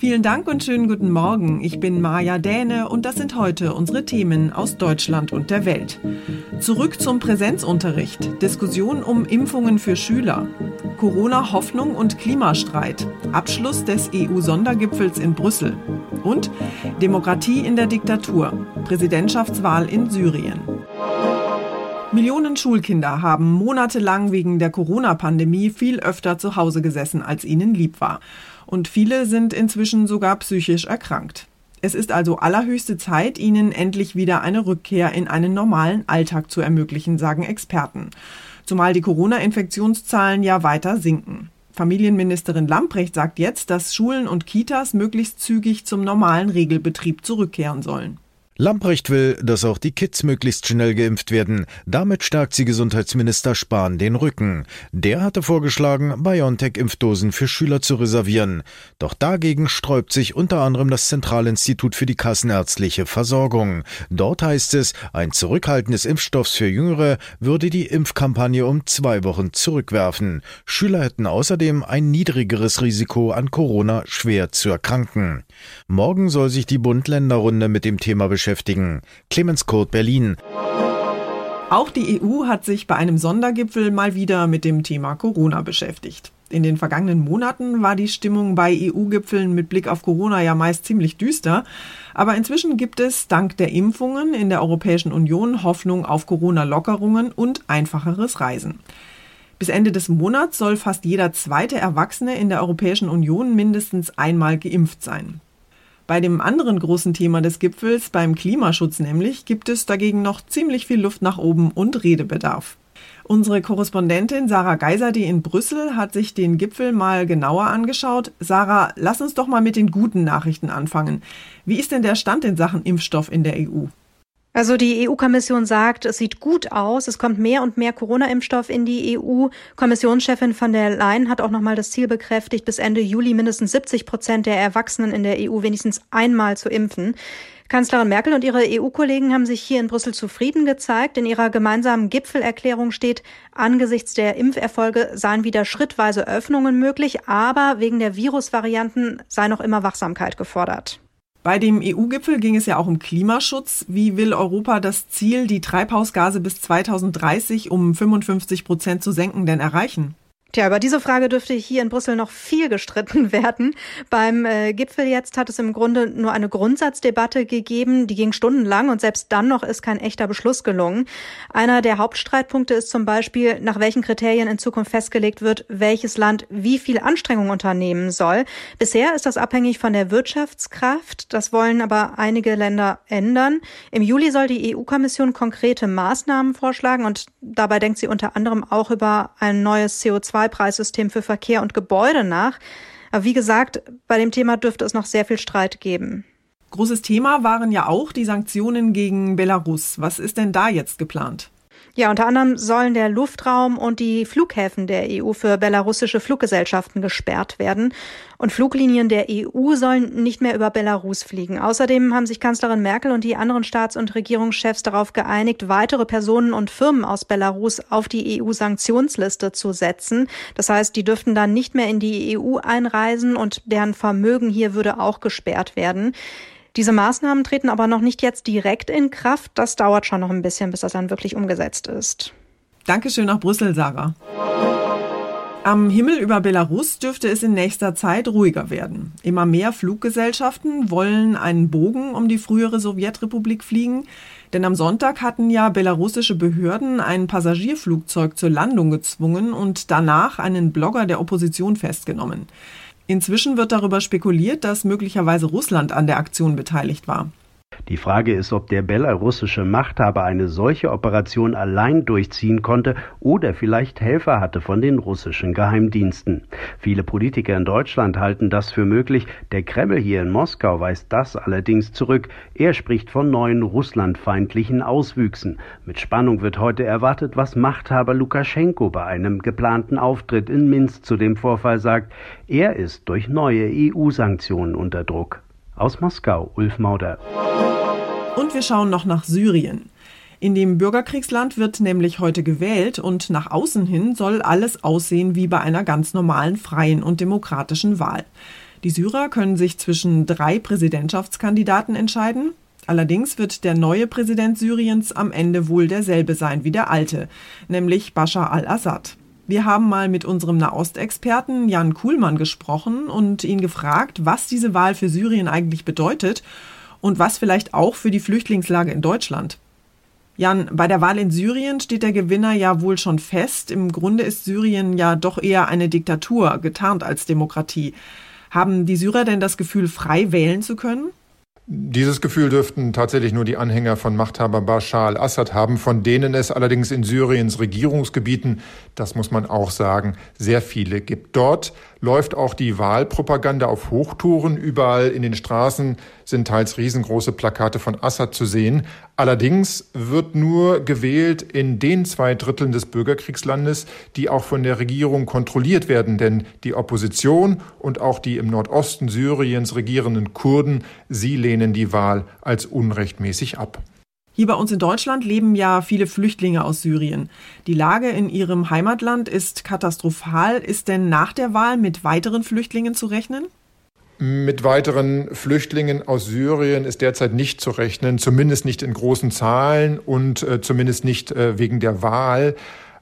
Vielen Dank und schönen guten Morgen. Ich bin Maja Däne und das sind heute unsere Themen aus Deutschland und der Welt. Zurück zum Präsenzunterricht. Diskussion um Impfungen für Schüler. Corona Hoffnung und Klimastreit. Abschluss des EU-Sondergipfels in Brüssel. Und Demokratie in der Diktatur. Präsidentschaftswahl in Syrien. Millionen Schulkinder haben monatelang wegen der Corona-Pandemie viel öfter zu Hause gesessen, als ihnen lieb war und viele sind inzwischen sogar psychisch erkrankt. Es ist also allerhöchste Zeit, ihnen endlich wieder eine Rückkehr in einen normalen Alltag zu ermöglichen, sagen Experten. Zumal die Corona-Infektionszahlen ja weiter sinken. Familienministerin Lamprecht sagt jetzt, dass Schulen und Kitas möglichst zügig zum normalen Regelbetrieb zurückkehren sollen. Lamprecht will, dass auch die Kids möglichst schnell geimpft werden. Damit stärkt sie Gesundheitsminister Spahn den Rücken. Der hatte vorgeschlagen, BioNTech-Impfdosen für Schüler zu reservieren. Doch dagegen sträubt sich unter anderem das Zentralinstitut für die kassenärztliche Versorgung. Dort heißt es, ein Zurückhalten des Impfstoffs für Jüngere würde die Impfkampagne um zwei Wochen zurückwerfen. Schüler hätten außerdem ein niedrigeres Risiko, an Corona schwer zu erkranken. Morgen soll sich die Bund-Länder-Runde mit dem Thema beschäftigen beschäftigen. Clemens Kurt, Berlin. Auch die EU hat sich bei einem Sondergipfel mal wieder mit dem Thema Corona beschäftigt. In den vergangenen Monaten war die Stimmung bei EU-Gipfeln mit Blick auf Corona ja meist ziemlich düster. Aber inzwischen gibt es dank der Impfungen in der Europäischen Union Hoffnung auf Corona-Lockerungen und einfacheres Reisen. Bis Ende des Monats soll fast jeder zweite Erwachsene in der Europäischen Union mindestens einmal geimpft sein. Bei dem anderen großen Thema des Gipfels, beim Klimaschutz nämlich, gibt es dagegen noch ziemlich viel Luft nach oben und Redebedarf. Unsere Korrespondentin Sarah Geiser, die in Brüssel, hat sich den Gipfel mal genauer angeschaut. Sarah, lass uns doch mal mit den guten Nachrichten anfangen. Wie ist denn der Stand in Sachen Impfstoff in der EU? Also die EU-Kommission sagt, es sieht gut aus, es kommt mehr und mehr Corona-Impfstoff in die EU. Kommissionschefin von der Leyen hat auch nochmal das Ziel bekräftigt, bis Ende Juli mindestens 70 Prozent der Erwachsenen in der EU wenigstens einmal zu impfen. Kanzlerin Merkel und ihre EU-Kollegen haben sich hier in Brüssel zufrieden gezeigt. In ihrer gemeinsamen Gipfelerklärung steht, angesichts der Impferfolge seien wieder schrittweise Öffnungen möglich, aber wegen der Virusvarianten sei noch immer Wachsamkeit gefordert. Bei dem EU-Gipfel ging es ja auch um Klimaschutz. Wie will Europa das Ziel, die Treibhausgase bis 2030 um 55 Prozent zu senken, denn erreichen? Tja, über diese Frage dürfte hier in Brüssel noch viel gestritten werden. Beim äh, Gipfel jetzt hat es im Grunde nur eine Grundsatzdebatte gegeben, die ging stundenlang und selbst dann noch ist kein echter Beschluss gelungen. Einer der Hauptstreitpunkte ist zum Beispiel, nach welchen Kriterien in Zukunft festgelegt wird, welches Land wie viel Anstrengung unternehmen soll. Bisher ist das abhängig von der Wirtschaftskraft. Das wollen aber einige Länder ändern. Im Juli soll die EU-Kommission konkrete Maßnahmen vorschlagen und dabei denkt sie unter anderem auch über ein neues CO2 CO2-Preissystem für Verkehr und Gebäude nach. Aber wie gesagt, bei dem Thema dürfte es noch sehr viel Streit geben. Großes Thema waren ja auch die Sanktionen gegen Belarus. Was ist denn da jetzt geplant? Ja, unter anderem sollen der Luftraum und die Flughäfen der EU für belarussische Fluggesellschaften gesperrt werden. Und Fluglinien der EU sollen nicht mehr über Belarus fliegen. Außerdem haben sich Kanzlerin Merkel und die anderen Staats- und Regierungschefs darauf geeinigt, weitere Personen und Firmen aus Belarus auf die EU-Sanktionsliste zu setzen. Das heißt, die dürften dann nicht mehr in die EU einreisen und deren Vermögen hier würde auch gesperrt werden. Diese Maßnahmen treten aber noch nicht jetzt direkt in Kraft. Das dauert schon noch ein bisschen, bis das dann wirklich umgesetzt ist. Dankeschön nach Brüssel, Sarah. Am Himmel über Belarus dürfte es in nächster Zeit ruhiger werden. Immer mehr Fluggesellschaften wollen einen Bogen um die frühere Sowjetrepublik fliegen, denn am Sonntag hatten ja belarussische Behörden ein Passagierflugzeug zur Landung gezwungen und danach einen Blogger der Opposition festgenommen. Inzwischen wird darüber spekuliert, dass möglicherweise Russland an der Aktion beteiligt war. Die Frage ist, ob der belarussische Machthaber eine solche Operation allein durchziehen konnte oder vielleicht Helfer hatte von den russischen Geheimdiensten. Viele Politiker in Deutschland halten das für möglich. Der Kreml hier in Moskau weist das allerdings zurück. Er spricht von neuen russlandfeindlichen Auswüchsen. Mit Spannung wird heute erwartet, was Machthaber Lukaschenko bei einem geplanten Auftritt in Minsk zu dem Vorfall sagt. Er ist durch neue EU-Sanktionen unter Druck. Aus Moskau, Ulf Mauder. Und wir schauen noch nach Syrien. In dem Bürgerkriegsland wird nämlich heute gewählt und nach außen hin soll alles aussehen wie bei einer ganz normalen freien und demokratischen Wahl. Die Syrer können sich zwischen drei Präsidentschaftskandidaten entscheiden. Allerdings wird der neue Präsident Syriens am Ende wohl derselbe sein wie der alte, nämlich Bashar al-Assad. Wir haben mal mit unserem Nahostexperten Jan Kuhlmann gesprochen und ihn gefragt, was diese Wahl für Syrien eigentlich bedeutet und was vielleicht auch für die Flüchtlingslage in Deutschland. Jan, bei der Wahl in Syrien steht der Gewinner ja wohl schon fest. Im Grunde ist Syrien ja doch eher eine Diktatur, getarnt als Demokratie. Haben die Syrer denn das Gefühl, frei wählen zu können? Dieses Gefühl dürften tatsächlich nur die Anhänger von Machthaber Bashar al-Assad haben, von denen es allerdings in Syriens Regierungsgebieten, das muss man auch sagen, sehr viele gibt. Dort läuft auch die Wahlpropaganda auf Hochtouren. Überall in den Straßen sind teils riesengroße Plakate von Assad zu sehen. Allerdings wird nur gewählt in den zwei Dritteln des Bürgerkriegslandes, die auch von der Regierung kontrolliert werden. Denn die Opposition und auch die im Nordosten Syriens regierenden Kurden, sie lehnen die Wahl als unrechtmäßig ab. Hier bei uns in Deutschland leben ja viele Flüchtlinge aus Syrien. Die Lage in ihrem Heimatland ist katastrophal. Ist denn nach der Wahl mit weiteren Flüchtlingen zu rechnen? Mit weiteren Flüchtlingen aus Syrien ist derzeit nicht zu rechnen, zumindest nicht in großen Zahlen und äh, zumindest nicht äh, wegen der Wahl.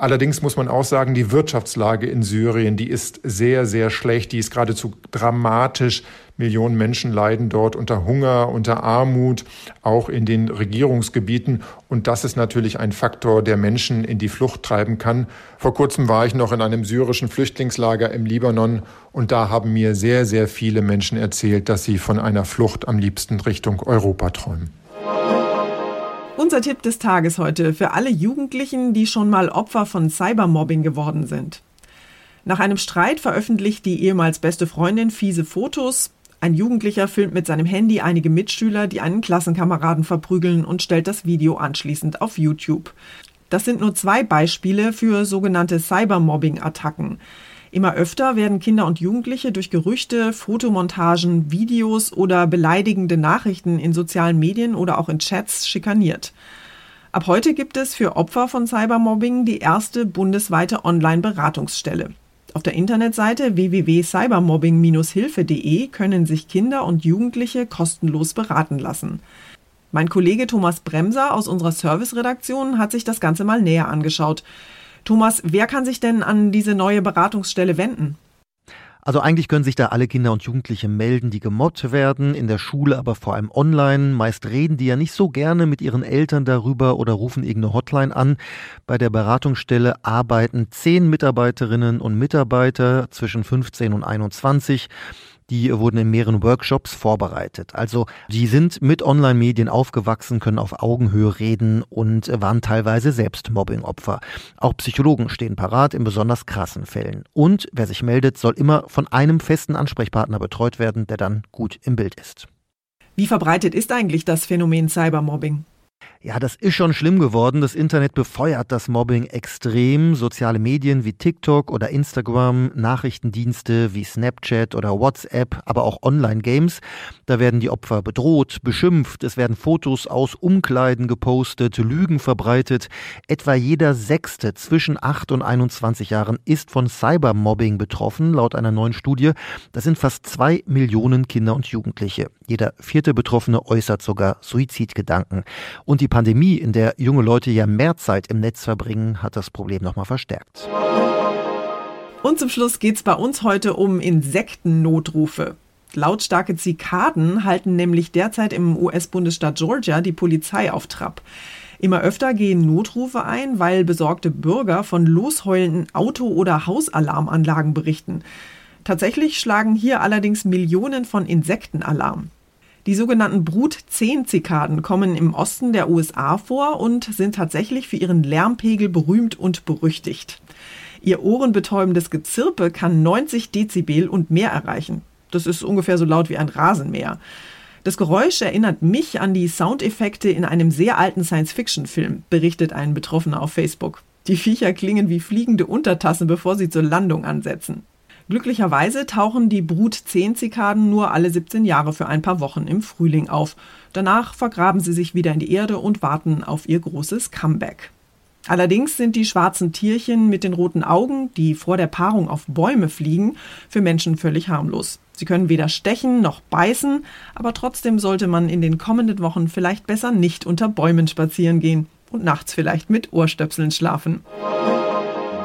Allerdings muss man auch sagen, die Wirtschaftslage in Syrien, die ist sehr, sehr schlecht, die ist geradezu dramatisch. Millionen Menschen leiden dort unter Hunger, unter Armut, auch in den Regierungsgebieten. Und das ist natürlich ein Faktor, der Menschen in die Flucht treiben kann. Vor kurzem war ich noch in einem syrischen Flüchtlingslager im Libanon und da haben mir sehr, sehr viele Menschen erzählt, dass sie von einer Flucht am liebsten Richtung Europa träumen. Unser Tipp des Tages heute für alle Jugendlichen, die schon mal Opfer von Cybermobbing geworden sind. Nach einem Streit veröffentlicht die ehemals beste Freundin fiese Fotos. Ein Jugendlicher filmt mit seinem Handy einige Mitschüler, die einen Klassenkameraden verprügeln und stellt das Video anschließend auf YouTube. Das sind nur zwei Beispiele für sogenannte Cybermobbing-Attacken. Immer öfter werden Kinder und Jugendliche durch Gerüchte, Fotomontagen, Videos oder beleidigende Nachrichten in sozialen Medien oder auch in Chats schikaniert. Ab heute gibt es für Opfer von Cybermobbing die erste bundesweite Online-Beratungsstelle. Auf der Internetseite www.cybermobbing-hilfe.de können sich Kinder und Jugendliche kostenlos beraten lassen. Mein Kollege Thomas Bremser aus unserer Serviceredaktion hat sich das Ganze mal näher angeschaut. Thomas, wer kann sich denn an diese neue Beratungsstelle wenden? Also eigentlich können sich da alle Kinder und Jugendliche melden, die gemobbt werden, in der Schule, aber vor allem online. Meist reden die ja nicht so gerne mit ihren Eltern darüber oder rufen irgendeine Hotline an. Bei der Beratungsstelle arbeiten zehn Mitarbeiterinnen und Mitarbeiter zwischen 15 und 21 die wurden in mehreren Workshops vorbereitet. Also die sind mit Online-Medien aufgewachsen, können auf Augenhöhe reden und waren teilweise selbst Mobbing-Opfer. Auch Psychologen stehen parat in besonders krassen Fällen. Und wer sich meldet, soll immer von einem festen Ansprechpartner betreut werden, der dann gut im Bild ist. Wie verbreitet ist eigentlich das Phänomen Cybermobbing? Ja, das ist schon schlimm geworden. Das Internet befeuert das Mobbing extrem. Soziale Medien wie TikTok oder Instagram, Nachrichtendienste wie Snapchat oder WhatsApp, aber auch Online-Games. Da werden die Opfer bedroht, beschimpft. Es werden Fotos aus Umkleiden gepostet, Lügen verbreitet. Etwa jeder Sechste zwischen 8 und 21 Jahren ist von Cybermobbing betroffen, laut einer neuen Studie. Das sind fast zwei Millionen Kinder und Jugendliche. Jeder vierte Betroffene äußert sogar Suizidgedanken. Und die Pandemie, in der junge Leute ja mehr Zeit im Netz verbringen, hat das Problem nochmal verstärkt. Und zum Schluss geht es bei uns heute um Insektennotrufe. Lautstarke Zikaden halten nämlich derzeit im US-Bundesstaat Georgia die Polizei auf Trab. Immer öfter gehen Notrufe ein, weil besorgte Bürger von losheulenden Auto- oder Hausalarmanlagen berichten. Tatsächlich schlagen hier allerdings Millionen von Insekten Alarm. Die sogenannten Brut-10-Zikaden kommen im Osten der USA vor und sind tatsächlich für ihren Lärmpegel berühmt und berüchtigt. Ihr ohrenbetäubendes Gezirpe kann 90 Dezibel und mehr erreichen. Das ist ungefähr so laut wie ein Rasenmäher. Das Geräusch erinnert mich an die Soundeffekte in einem sehr alten Science-Fiction-Film, berichtet ein Betroffener auf Facebook. Die Viecher klingen wie fliegende Untertassen, bevor sie zur Landung ansetzen. Glücklicherweise tauchen die Brut-10-Zikaden nur alle 17 Jahre für ein paar Wochen im Frühling auf. Danach vergraben sie sich wieder in die Erde und warten auf ihr großes Comeback. Allerdings sind die schwarzen Tierchen mit den roten Augen, die vor der Paarung auf Bäume fliegen, für Menschen völlig harmlos. Sie können weder stechen noch beißen, aber trotzdem sollte man in den kommenden Wochen vielleicht besser nicht unter Bäumen spazieren gehen und nachts vielleicht mit Ohrstöpseln schlafen.